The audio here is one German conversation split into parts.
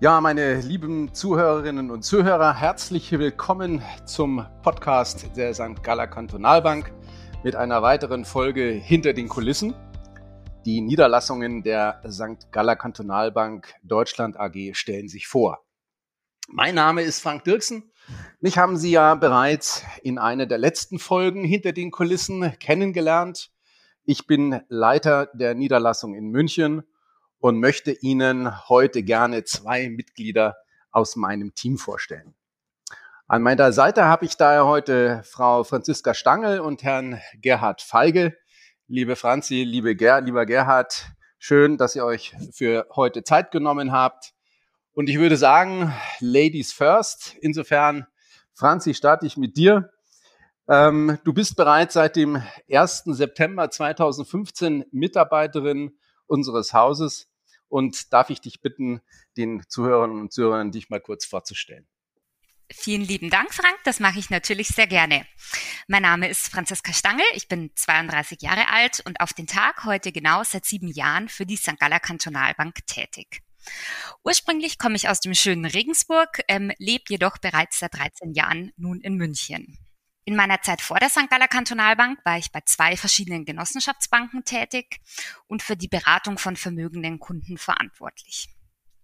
Ja, meine lieben Zuhörerinnen und Zuhörer, herzlich willkommen zum Podcast der St. Galler Kantonalbank mit einer weiteren Folge Hinter den Kulissen. Die Niederlassungen der St. Galler Kantonalbank Deutschland AG stellen sich vor. Mein Name ist Frank Dirksen. Mich haben Sie ja bereits in einer der letzten Folgen hinter den Kulissen kennengelernt. Ich bin Leiter der Niederlassung in München und möchte Ihnen heute gerne zwei Mitglieder aus meinem Team vorstellen. An meiner Seite habe ich daher heute Frau Franziska Stangel und Herrn Gerhard Feige. Liebe Franzi, liebe Ger lieber Gerhard, schön, dass ihr euch für heute Zeit genommen habt. Und ich würde sagen, Ladies first. Insofern, Franzi, starte ich mit dir. Ähm, du bist bereits seit dem 1. September 2015 Mitarbeiterin unseres Hauses. Und darf ich dich bitten, den Zuhörern und Zuhörern dich mal kurz vorzustellen? Vielen lieben Dank, Frank. Das mache ich natürlich sehr gerne. Mein Name ist Franziska Stangel. Ich bin 32 Jahre alt und auf den Tag heute genau seit sieben Jahren für die St. Galler Kantonalbank tätig. Ursprünglich komme ich aus dem schönen Regensburg, ähm, lebe jedoch bereits seit 13 Jahren nun in München. In meiner Zeit vor der St. Galler Kantonalbank war ich bei zwei verschiedenen Genossenschaftsbanken tätig und für die Beratung von vermögenden Kunden verantwortlich.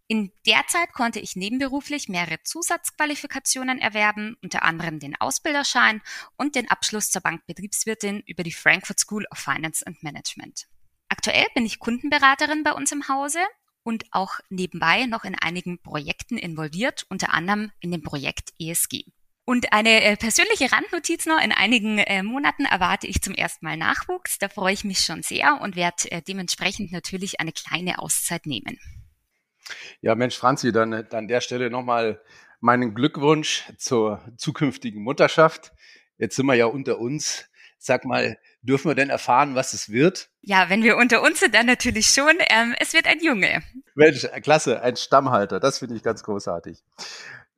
In der Zeit konnte ich nebenberuflich mehrere Zusatzqualifikationen erwerben, unter anderem den Ausbilderschein und den Abschluss zur Bankbetriebswirtin über die Frankfurt School of Finance and Management. Aktuell bin ich Kundenberaterin bei uns im Hause und auch nebenbei noch in einigen Projekten involviert, unter anderem in dem Projekt ESG. Und eine äh, persönliche Randnotiz noch, in einigen äh, Monaten erwarte ich zum ersten Mal Nachwuchs. Da freue ich mich schon sehr und werde äh, dementsprechend natürlich eine kleine Auszeit nehmen. Ja, Mensch, Franzi, dann, dann an der Stelle nochmal meinen Glückwunsch zur zukünftigen Mutterschaft. Jetzt sind wir ja unter uns. Sag mal, dürfen wir denn erfahren, was es wird? Ja, wenn wir unter uns sind, dann natürlich schon. Ähm, es wird ein Junge. Mensch, klasse, ein Stammhalter. Das finde ich ganz großartig.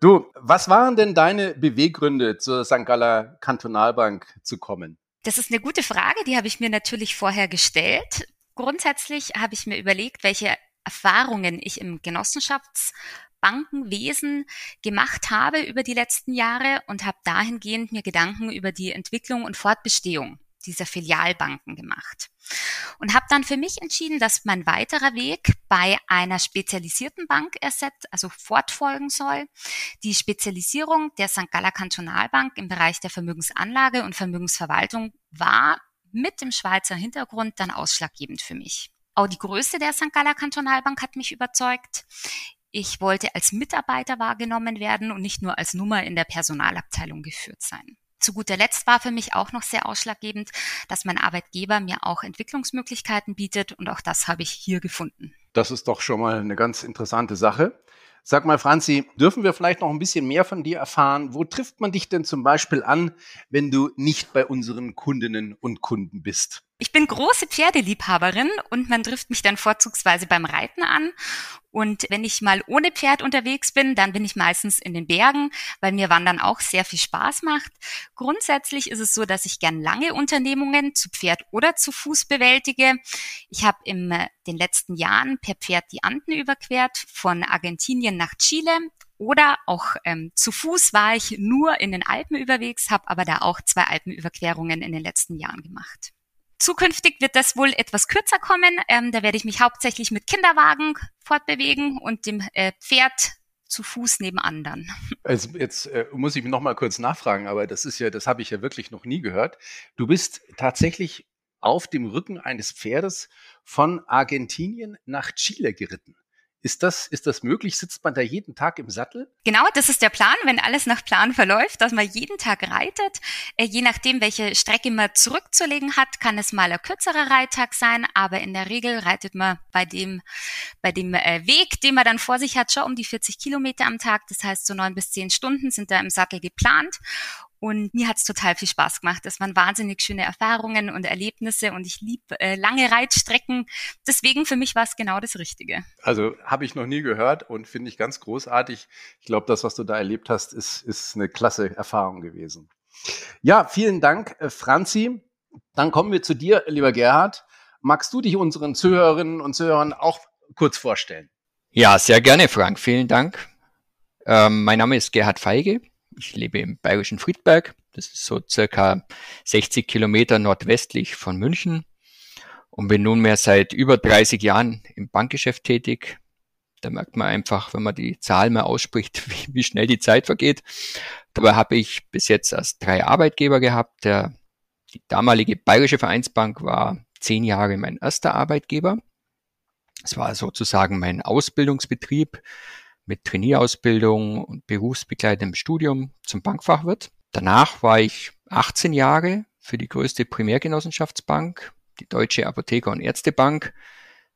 Du, was waren denn deine Beweggründe, zur St. Galler Kantonalbank zu kommen? Das ist eine gute Frage, die habe ich mir natürlich vorher gestellt. Grundsätzlich habe ich mir überlegt, welche Erfahrungen ich im Genossenschaftsbankenwesen gemacht habe über die letzten Jahre und habe dahingehend mir Gedanken über die Entwicklung und Fortbestehung dieser Filialbanken gemacht. Und habe dann für mich entschieden, dass mein weiterer Weg bei einer spezialisierten Bank ersetzt, also fortfolgen soll. Die Spezialisierung der St. Galler Kantonalbank im Bereich der Vermögensanlage und Vermögensverwaltung war mit dem Schweizer Hintergrund dann ausschlaggebend für mich. Auch die Größe der St. Galler Kantonalbank hat mich überzeugt. Ich wollte als Mitarbeiter wahrgenommen werden und nicht nur als Nummer in der Personalabteilung geführt sein. Zu guter Letzt war für mich auch noch sehr ausschlaggebend, dass mein Arbeitgeber mir auch Entwicklungsmöglichkeiten bietet und auch das habe ich hier gefunden. Das ist doch schon mal eine ganz interessante Sache. Sag mal, Franzi, dürfen wir vielleicht noch ein bisschen mehr von dir erfahren? Wo trifft man dich denn zum Beispiel an, wenn du nicht bei unseren Kundinnen und Kunden bist? Ich bin große Pferdeliebhaberin und man trifft mich dann vorzugsweise beim Reiten an. Und wenn ich mal ohne Pferd unterwegs bin, dann bin ich meistens in den Bergen, weil mir Wandern auch sehr viel Spaß macht. Grundsätzlich ist es so, dass ich gern lange Unternehmungen zu Pferd oder zu Fuß bewältige. Ich habe in äh, den letzten Jahren per Pferd die Anden überquert, von Argentinien nach Chile oder auch ähm, zu Fuß war ich nur in den Alpen unterwegs, habe aber da auch zwei Alpenüberquerungen in den letzten Jahren gemacht. Zukünftig wird das wohl etwas kürzer kommen. Ähm, da werde ich mich hauptsächlich mit Kinderwagen fortbewegen und dem äh, Pferd zu Fuß neben anderen. Also jetzt äh, muss ich noch mal kurz nachfragen, aber das ist ja, das habe ich ja wirklich noch nie gehört. Du bist tatsächlich auf dem Rücken eines Pferdes von Argentinien nach Chile geritten. Ist das, ist das möglich? Sitzt man da jeden Tag im Sattel? Genau, das ist der Plan, wenn alles nach Plan verläuft, dass man jeden Tag reitet. Äh, je nachdem, welche Strecke man zurückzulegen hat, kann es mal ein kürzerer Reittag sein, aber in der Regel reitet man bei dem, bei dem äh, Weg, den man dann vor sich hat, schon um die 40 Kilometer am Tag. Das heißt, so neun bis zehn Stunden sind da im Sattel geplant. Und mir hat es total viel Spaß gemacht. Das waren wahnsinnig schöne Erfahrungen und Erlebnisse und ich liebe äh, lange Reitstrecken. Deswegen für mich war es genau das Richtige. Also habe ich noch nie gehört und finde ich ganz großartig. Ich glaube, das, was du da erlebt hast, ist, ist eine klasse Erfahrung gewesen. Ja, vielen Dank, äh, Franzi. Dann kommen wir zu dir, lieber Gerhard. Magst du dich unseren Zuhörerinnen und Zuhörern auch kurz vorstellen? Ja, sehr gerne, Frank. Vielen Dank. Ähm, mein Name ist Gerhard Feige. Ich lebe im bayerischen Friedberg. Das ist so circa 60 Kilometer nordwestlich von München und bin nunmehr seit über 30 Jahren im Bankgeschäft tätig. Da merkt man einfach, wenn man die Zahl mal ausspricht, wie, wie schnell die Zeit vergeht. Dabei habe ich bis jetzt erst drei Arbeitgeber gehabt. Der, die damalige Bayerische Vereinsbank war zehn Jahre mein erster Arbeitgeber. Es war sozusagen mein Ausbildungsbetrieb mit Trainierausbildung und berufsbegleitendem Studium zum Bankfachwirt. Danach war ich 18 Jahre für die größte Primärgenossenschaftsbank, die Deutsche Apotheker- und Ärztebank,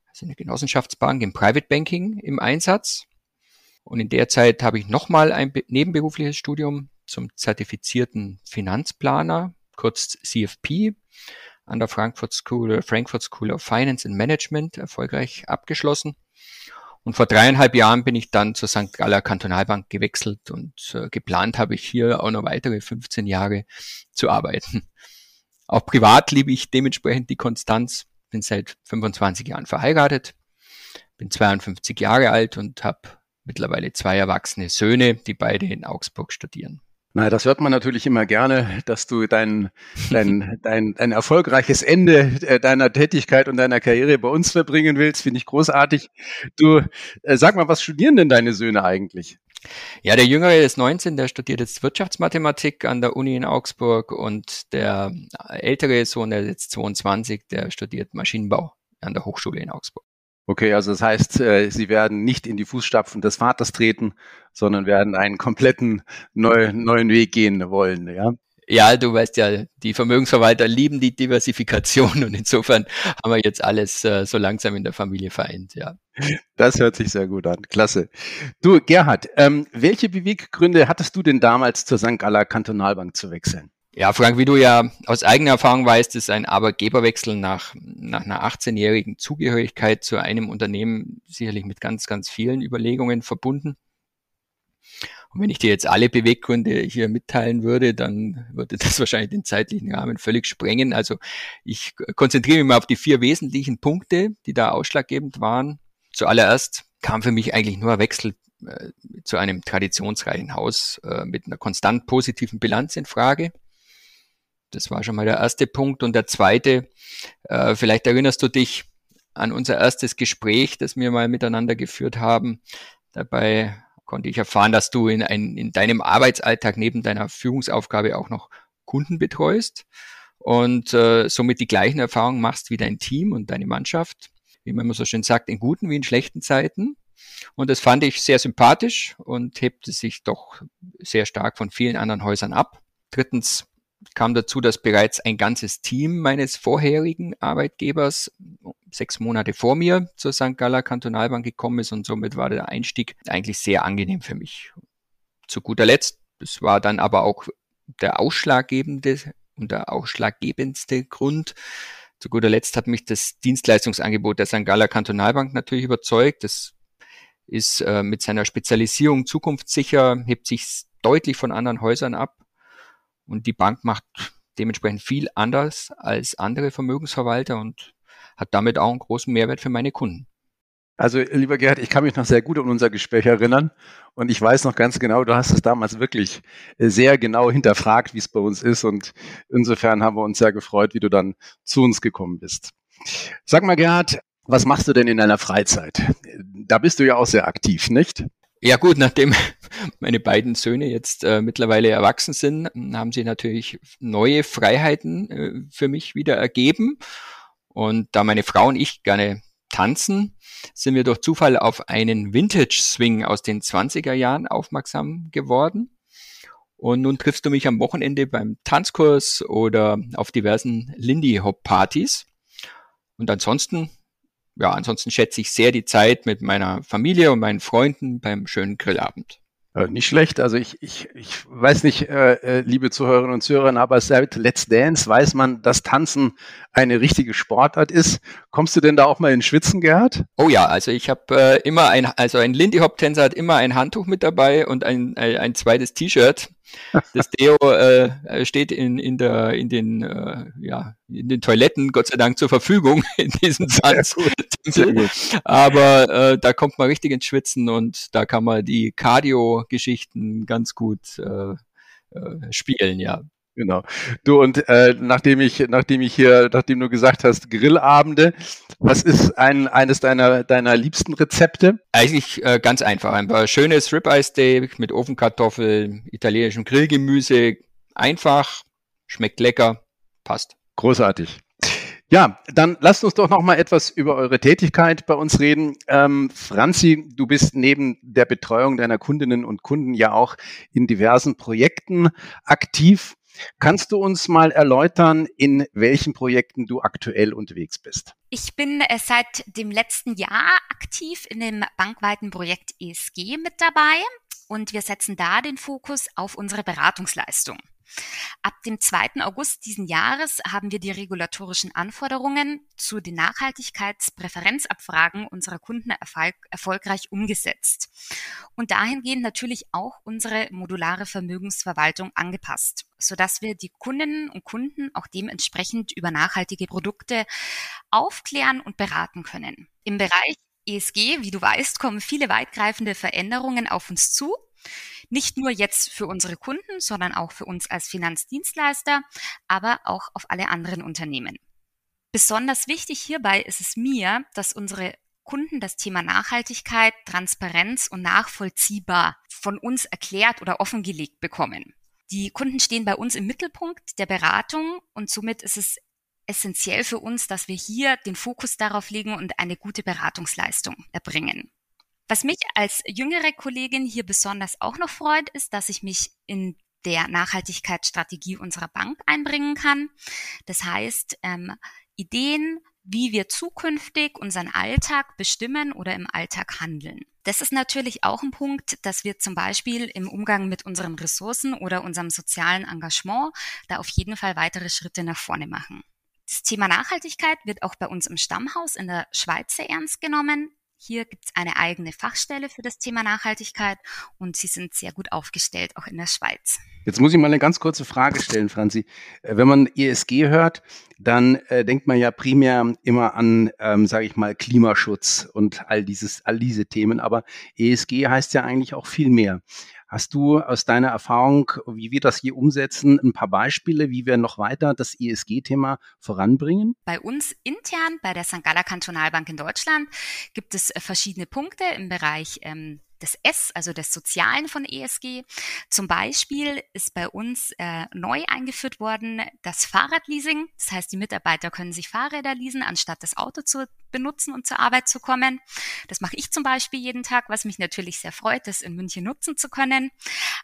also eine Genossenschaftsbank im Private Banking im Einsatz. Und in der Zeit habe ich nochmal ein nebenberufliches Studium zum zertifizierten Finanzplaner, kurz CFP, an der Frankfurt School, Frankfurt School of Finance and Management erfolgreich abgeschlossen. Und vor dreieinhalb Jahren bin ich dann zur St. Galler Kantonalbank gewechselt und äh, geplant habe ich hier auch noch weitere 15 Jahre zu arbeiten. Auch privat liebe ich dementsprechend die Konstanz, bin seit 25 Jahren verheiratet, bin 52 Jahre alt und habe mittlerweile zwei erwachsene Söhne, die beide in Augsburg studieren. Na, das hört man natürlich immer gerne, dass du dein, dein, dein, ein erfolgreiches Ende äh, deiner Tätigkeit und deiner Karriere bei uns verbringen willst. Finde ich großartig. Du, äh, sag mal, was studieren denn deine Söhne eigentlich? Ja, der Jüngere ist 19, der studiert jetzt Wirtschaftsmathematik an der Uni in Augsburg und der ältere Sohn, der ist jetzt 22, der studiert Maschinenbau an der Hochschule in Augsburg. Okay, also das heißt, äh, Sie werden nicht in die Fußstapfen des Vaters treten, sondern werden einen kompletten neu, neuen Weg gehen wollen, ja? Ja, du weißt ja, die Vermögensverwalter lieben die Diversifikation und insofern haben wir jetzt alles äh, so langsam in der Familie vereint, ja. Das hört sich sehr gut an. Klasse. Du, Gerhard, ähm, welche Beweggründe hattest du denn damals zur St. Galler Kantonalbank zu wechseln? Ja, Frank, wie du ja aus eigener Erfahrung weißt, ist ein Arbeitgeberwechsel nach, nach einer 18-jährigen Zugehörigkeit zu einem Unternehmen sicherlich mit ganz, ganz vielen Überlegungen verbunden. Und wenn ich dir jetzt alle Beweggründe hier mitteilen würde, dann würde das wahrscheinlich den zeitlichen Rahmen völlig sprengen. Also ich konzentriere mich mal auf die vier wesentlichen Punkte, die da ausschlaggebend waren. Zuallererst kam für mich eigentlich nur ein Wechsel äh, zu einem traditionsreichen Haus äh, mit einer konstant positiven Bilanz in Frage. Das war schon mal der erste Punkt. Und der zweite, äh, vielleicht erinnerst du dich an unser erstes Gespräch, das wir mal miteinander geführt haben. Dabei konnte ich erfahren, dass du in, ein, in deinem Arbeitsalltag neben deiner Führungsaufgabe auch noch Kunden betreust und äh, somit die gleichen Erfahrungen machst wie dein Team und deine Mannschaft, wie man immer so schön sagt, in guten wie in schlechten Zeiten. Und das fand ich sehr sympathisch und hebte sich doch sehr stark von vielen anderen Häusern ab. Drittens, kam dazu, dass bereits ein ganzes Team meines vorherigen Arbeitgebers sechs Monate vor mir zur St. Galler Kantonalbank gekommen ist und somit war der Einstieg eigentlich sehr angenehm für mich. Zu guter Letzt, das war dann aber auch der ausschlaggebende und der ausschlaggebendste Grund. Zu guter Letzt hat mich das Dienstleistungsangebot der St. Galler Kantonalbank natürlich überzeugt. Das ist äh, mit seiner Spezialisierung zukunftssicher, hebt sich deutlich von anderen Häusern ab und die Bank macht dementsprechend viel anders als andere Vermögensverwalter und hat damit auch einen großen Mehrwert für meine Kunden. Also, lieber Gerhard, ich kann mich noch sehr gut an unser Gespräch erinnern und ich weiß noch ganz genau, du hast es damals wirklich sehr genau hinterfragt, wie es bei uns ist und insofern haben wir uns sehr gefreut, wie du dann zu uns gekommen bist. Sag mal, Gerhard, was machst du denn in deiner Freizeit? Da bist du ja auch sehr aktiv, nicht? Ja gut, nachdem meine beiden Söhne jetzt äh, mittlerweile erwachsen sind, haben sie natürlich neue Freiheiten äh, für mich wieder ergeben. Und da meine Frau und ich gerne tanzen, sind wir durch Zufall auf einen Vintage Swing aus den 20er Jahren aufmerksam geworden. Und nun triffst du mich am Wochenende beim Tanzkurs oder auf diversen Lindy Hop Partys. Und ansonsten ja, ansonsten schätze ich sehr die Zeit mit meiner Familie und meinen Freunden beim schönen Grillabend. Äh, nicht schlecht. Also ich, ich, ich weiß nicht, äh, äh, liebe Zuhörerinnen und Zuhörer, aber seit Let's Dance weiß man, dass Tanzen eine richtige Sportart ist. Kommst du denn da auch mal in Schwitzen, Gerhard? Oh ja, also ich habe äh, immer ein, also ein Lindy Hop Tänzer hat immer ein Handtuch mit dabei und ein, ein, ein zweites T-Shirt. Das Deo äh, steht in, in, der, in, den, äh, ja, in den Toiletten Gott sei Dank zur Verfügung in diesem Satz. Aber äh, da kommt man richtig ins Schwitzen und da kann man die Cardio-Geschichten ganz gut äh, äh, spielen, ja. Genau. Du und äh, nachdem ich, nachdem ich hier, nachdem du gesagt hast, Grillabende, was ist ein, eines deiner, deiner liebsten Rezepte? Eigentlich äh, ganz einfach. Ein paar schönes Ribeye Steak mit Ofenkartoffeln, italienischem Grillgemüse. Einfach, schmeckt lecker, passt. Großartig. Ja, dann lasst uns doch noch mal etwas über eure Tätigkeit bei uns reden. Ähm, Franzi, du bist neben der Betreuung deiner Kundinnen und Kunden ja auch in diversen Projekten aktiv. Kannst du uns mal erläutern, in welchen Projekten du aktuell unterwegs bist? Ich bin äh, seit dem letzten Jahr aktiv in dem bankweiten Projekt ESG mit dabei und wir setzen da den Fokus auf unsere Beratungsleistung. Ab dem 2. August diesen Jahres haben wir die regulatorischen Anforderungen zu den Nachhaltigkeitspräferenzabfragen unserer Kunden erfolg erfolgreich umgesetzt und dahingehend natürlich auch unsere modulare Vermögensverwaltung angepasst, sodass wir die Kundinnen und Kunden auch dementsprechend über nachhaltige Produkte aufklären und beraten können. Im Bereich ESG, wie du weißt, kommen viele weitgreifende Veränderungen auf uns zu. Nicht nur jetzt für unsere Kunden, sondern auch für uns als Finanzdienstleister, aber auch auf alle anderen Unternehmen. Besonders wichtig hierbei ist es mir, dass unsere Kunden das Thema Nachhaltigkeit, Transparenz und nachvollziehbar von uns erklärt oder offengelegt bekommen. Die Kunden stehen bei uns im Mittelpunkt der Beratung und somit ist es essentiell für uns, dass wir hier den Fokus darauf legen und eine gute Beratungsleistung erbringen. Was mich als jüngere Kollegin hier besonders auch noch freut, ist, dass ich mich in der Nachhaltigkeitsstrategie unserer Bank einbringen kann. Das heißt, ähm, Ideen, wie wir zukünftig unseren Alltag bestimmen oder im Alltag handeln. Das ist natürlich auch ein Punkt, dass wir zum Beispiel im Umgang mit unseren Ressourcen oder unserem sozialen Engagement da auf jeden Fall weitere Schritte nach vorne machen. Das Thema Nachhaltigkeit wird auch bei uns im Stammhaus in der Schweiz sehr ernst genommen. Hier gibt es eine eigene Fachstelle für das Thema Nachhaltigkeit und sie sind sehr gut aufgestellt, auch in der Schweiz. Jetzt muss ich mal eine ganz kurze Frage stellen, Franzi. Äh, wenn man ESG hört, dann äh, denkt man ja primär immer an, ähm, sage ich mal, Klimaschutz und all dieses, all diese Themen. Aber ESG heißt ja eigentlich auch viel mehr. Hast du aus deiner Erfahrung, wie wir das hier umsetzen, ein paar Beispiele, wie wir noch weiter das ESG-Thema voranbringen? Bei uns intern, bei der St. Galler Kantonalbank in Deutschland, gibt es äh, verschiedene Punkte im Bereich ähm, des S, also des Sozialen von ESG. Zum Beispiel ist bei uns äh, neu eingeführt worden das Fahrradleasing. Das heißt, die Mitarbeiter können sich Fahrräder leasen, anstatt das Auto zu benutzen und zur Arbeit zu kommen. Das mache ich zum Beispiel jeden Tag, was mich natürlich sehr freut, das in München nutzen zu können.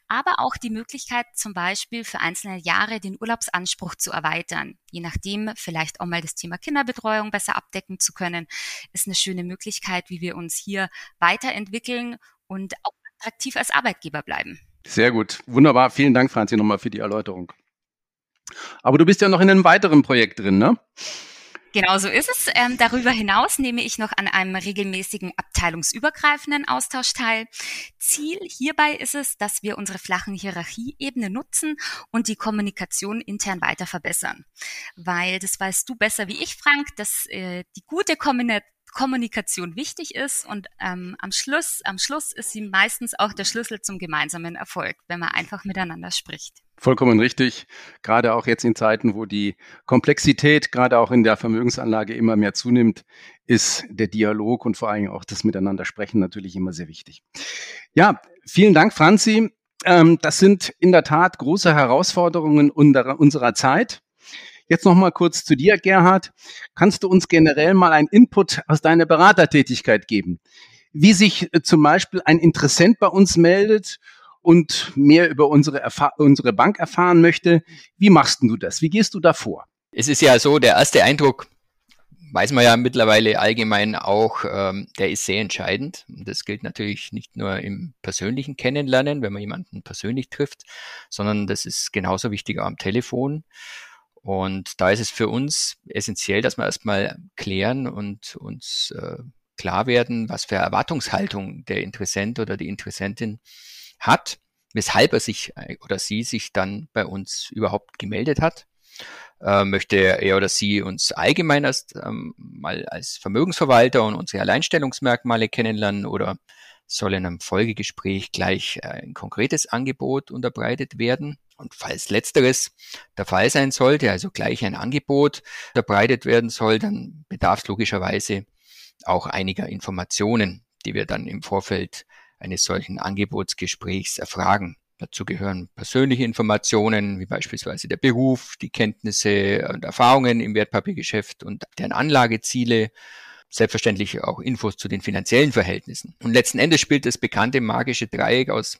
Aber auch die Möglichkeit, zum Beispiel für einzelne Jahre den Urlaubsanspruch zu erweitern. Je nachdem, vielleicht auch mal das Thema Kinderbetreuung besser abdecken zu können, ist eine schöne Möglichkeit, wie wir uns hier weiterentwickeln und auch attraktiv als Arbeitgeber bleiben. Sehr gut. Wunderbar. Vielen Dank, Franzi, nochmal für die Erläuterung. Aber du bist ja noch in einem weiteren Projekt drin, ne? Genau so ist es. Ähm, darüber hinaus nehme ich noch an einem regelmäßigen abteilungsübergreifenden Austausch teil. Ziel hierbei ist es, dass wir unsere flachen Hierarchieebene nutzen und die Kommunikation intern weiter verbessern. Weil, das weißt du besser wie ich, Frank, dass äh, die gute Kommunikation Kommunikation wichtig ist und ähm, am Schluss, am Schluss ist sie meistens auch der Schlüssel zum gemeinsamen Erfolg, wenn man einfach miteinander spricht. Vollkommen richtig. Gerade auch jetzt in Zeiten, wo die Komplexität gerade auch in der Vermögensanlage immer mehr zunimmt, ist der Dialog und vor allem auch das Miteinander sprechen natürlich immer sehr wichtig. Ja, vielen Dank, Franzi. Ähm, das sind in der Tat große Herausforderungen unserer Zeit. Jetzt noch mal kurz zu dir, Gerhard. Kannst du uns generell mal einen Input aus deiner Beratertätigkeit geben? Wie sich äh, zum Beispiel ein Interessent bei uns meldet und mehr über unsere, Erfa unsere Bank erfahren möchte. Wie machst du das? Wie gehst du da vor? Es ist ja so, der erste Eindruck, weiß man ja mittlerweile allgemein auch, ähm, der ist sehr entscheidend. Und das gilt natürlich nicht nur im persönlichen Kennenlernen, wenn man jemanden persönlich trifft, sondern das ist genauso wichtig am Telefon. Und da ist es für uns essentiell, dass wir erstmal klären und uns äh, klar werden, was für Erwartungshaltung der Interessent oder die Interessentin hat. weshalb er sich äh, oder sie sich dann bei uns überhaupt gemeldet hat. Äh, möchte er oder sie uns allgemein erst ähm, mal als Vermögensverwalter und unsere Alleinstellungsmerkmale kennenlernen oder soll in einem Folgegespräch gleich äh, ein konkretes Angebot unterbreitet werden? Und falls letzteres der Fall sein sollte, also gleich ein Angebot unterbreitet werden soll, dann bedarf es logischerweise auch einiger Informationen, die wir dann im Vorfeld eines solchen Angebotsgesprächs erfragen. Dazu gehören persönliche Informationen, wie beispielsweise der Beruf, die Kenntnisse und Erfahrungen im Wertpapiergeschäft und deren Anlageziele, selbstverständlich auch Infos zu den finanziellen Verhältnissen. Und letzten Endes spielt das bekannte magische Dreieck aus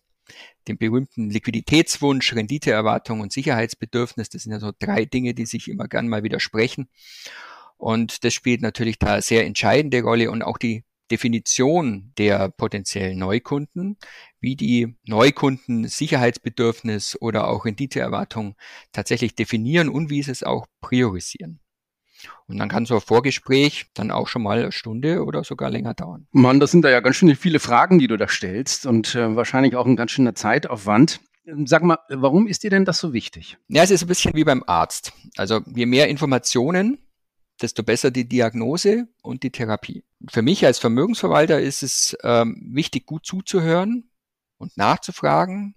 dem berühmten Liquiditätswunsch, Renditeerwartung und Sicherheitsbedürfnis. Das sind ja so drei Dinge, die sich immer gern mal widersprechen. Und das spielt natürlich da sehr entscheidende Rolle und auch die Definition der potenziellen Neukunden, wie die Neukunden Sicherheitsbedürfnis oder auch Renditeerwartung tatsächlich definieren und wie sie es auch priorisieren. Und dann kann so ein Vorgespräch dann auch schon mal eine Stunde oder sogar länger dauern. Mann, das sind da ja ganz schön viele Fragen, die du da stellst und äh, wahrscheinlich auch ein ganz schöner Zeitaufwand. Sag mal, warum ist dir denn das so wichtig? Ja, es ist ein bisschen wie beim Arzt. Also je mehr Informationen, desto besser die Diagnose und die Therapie. Für mich als Vermögensverwalter ist es ähm, wichtig, gut zuzuhören und nachzufragen,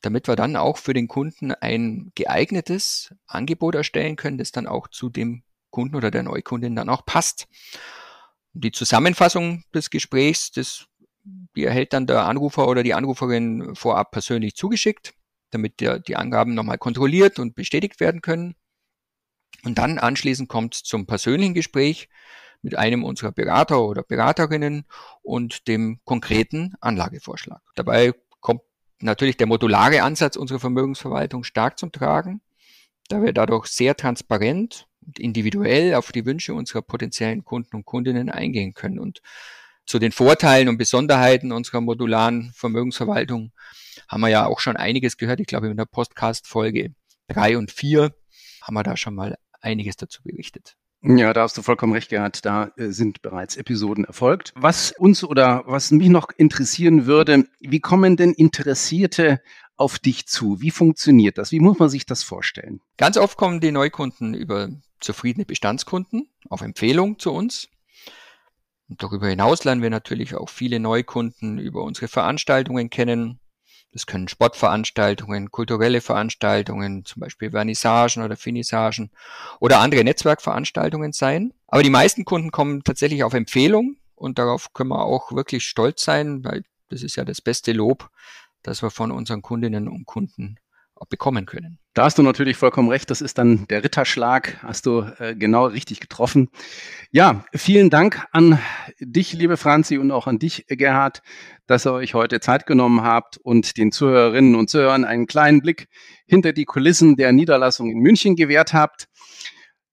damit wir dann auch für den Kunden ein geeignetes Angebot erstellen können, das dann auch zu dem Kunden oder der Neukundin dann auch passt. Die Zusammenfassung des Gesprächs, das, die erhält dann der Anrufer oder die Anruferin vorab persönlich zugeschickt, damit der, die Angaben nochmal kontrolliert und bestätigt werden können. Und dann anschließend kommt es zum persönlichen Gespräch mit einem unserer Berater oder Beraterinnen und dem konkreten Anlagevorschlag. Dabei kommt natürlich der modulare Ansatz unserer Vermögensverwaltung stark zum Tragen, da wir dadurch sehr transparent und individuell auf die Wünsche unserer potenziellen Kunden und Kundinnen eingehen können. Und zu den Vorteilen und Besonderheiten unserer modularen Vermögensverwaltung haben wir ja auch schon einiges gehört. Ich glaube, in der Podcast-Folge drei und vier haben wir da schon mal einiges dazu berichtet. Ja, da hast du vollkommen recht, Gerhard. Da äh, sind bereits Episoden erfolgt. Was uns oder was mich noch interessieren würde, wie kommen denn Interessierte auf dich zu? Wie funktioniert das? Wie muss man sich das vorstellen? Ganz oft kommen die Neukunden über zufriedene Bestandskunden auf Empfehlung zu uns. Und darüber hinaus lernen wir natürlich auch viele Neukunden über unsere Veranstaltungen kennen, das können Sportveranstaltungen, kulturelle Veranstaltungen, zum Beispiel Vernissagen oder Finissagen oder andere Netzwerkveranstaltungen sein. Aber die meisten Kunden kommen tatsächlich auf Empfehlung und darauf können wir auch wirklich stolz sein, weil das ist ja das beste Lob, das wir von unseren Kundinnen und Kunden bekommen können. Da hast du natürlich vollkommen recht. Das ist dann der Ritterschlag. Hast du äh, genau richtig getroffen. Ja, vielen Dank an dich, liebe Franzi, und auch an dich, Gerhard, dass ihr euch heute Zeit genommen habt und den Zuhörerinnen und Zuhörern einen kleinen Blick hinter die Kulissen der Niederlassung in München gewährt habt.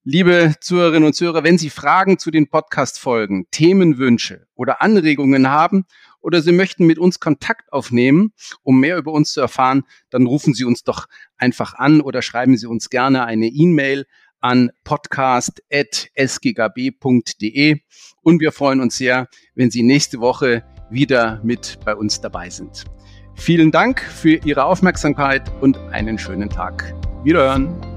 Liebe Zuhörerinnen und Zuhörer, wenn Sie Fragen zu den Podcast-Folgen, Themenwünsche oder Anregungen haben oder Sie möchten mit uns Kontakt aufnehmen, um mehr über uns zu erfahren, dann rufen Sie uns doch einfach an oder schreiben Sie uns gerne eine E-Mail an podcast.sggb.de und wir freuen uns sehr, wenn Sie nächste Woche wieder mit bei uns dabei sind. Vielen Dank für Ihre Aufmerksamkeit und einen schönen Tag. Wiederhören.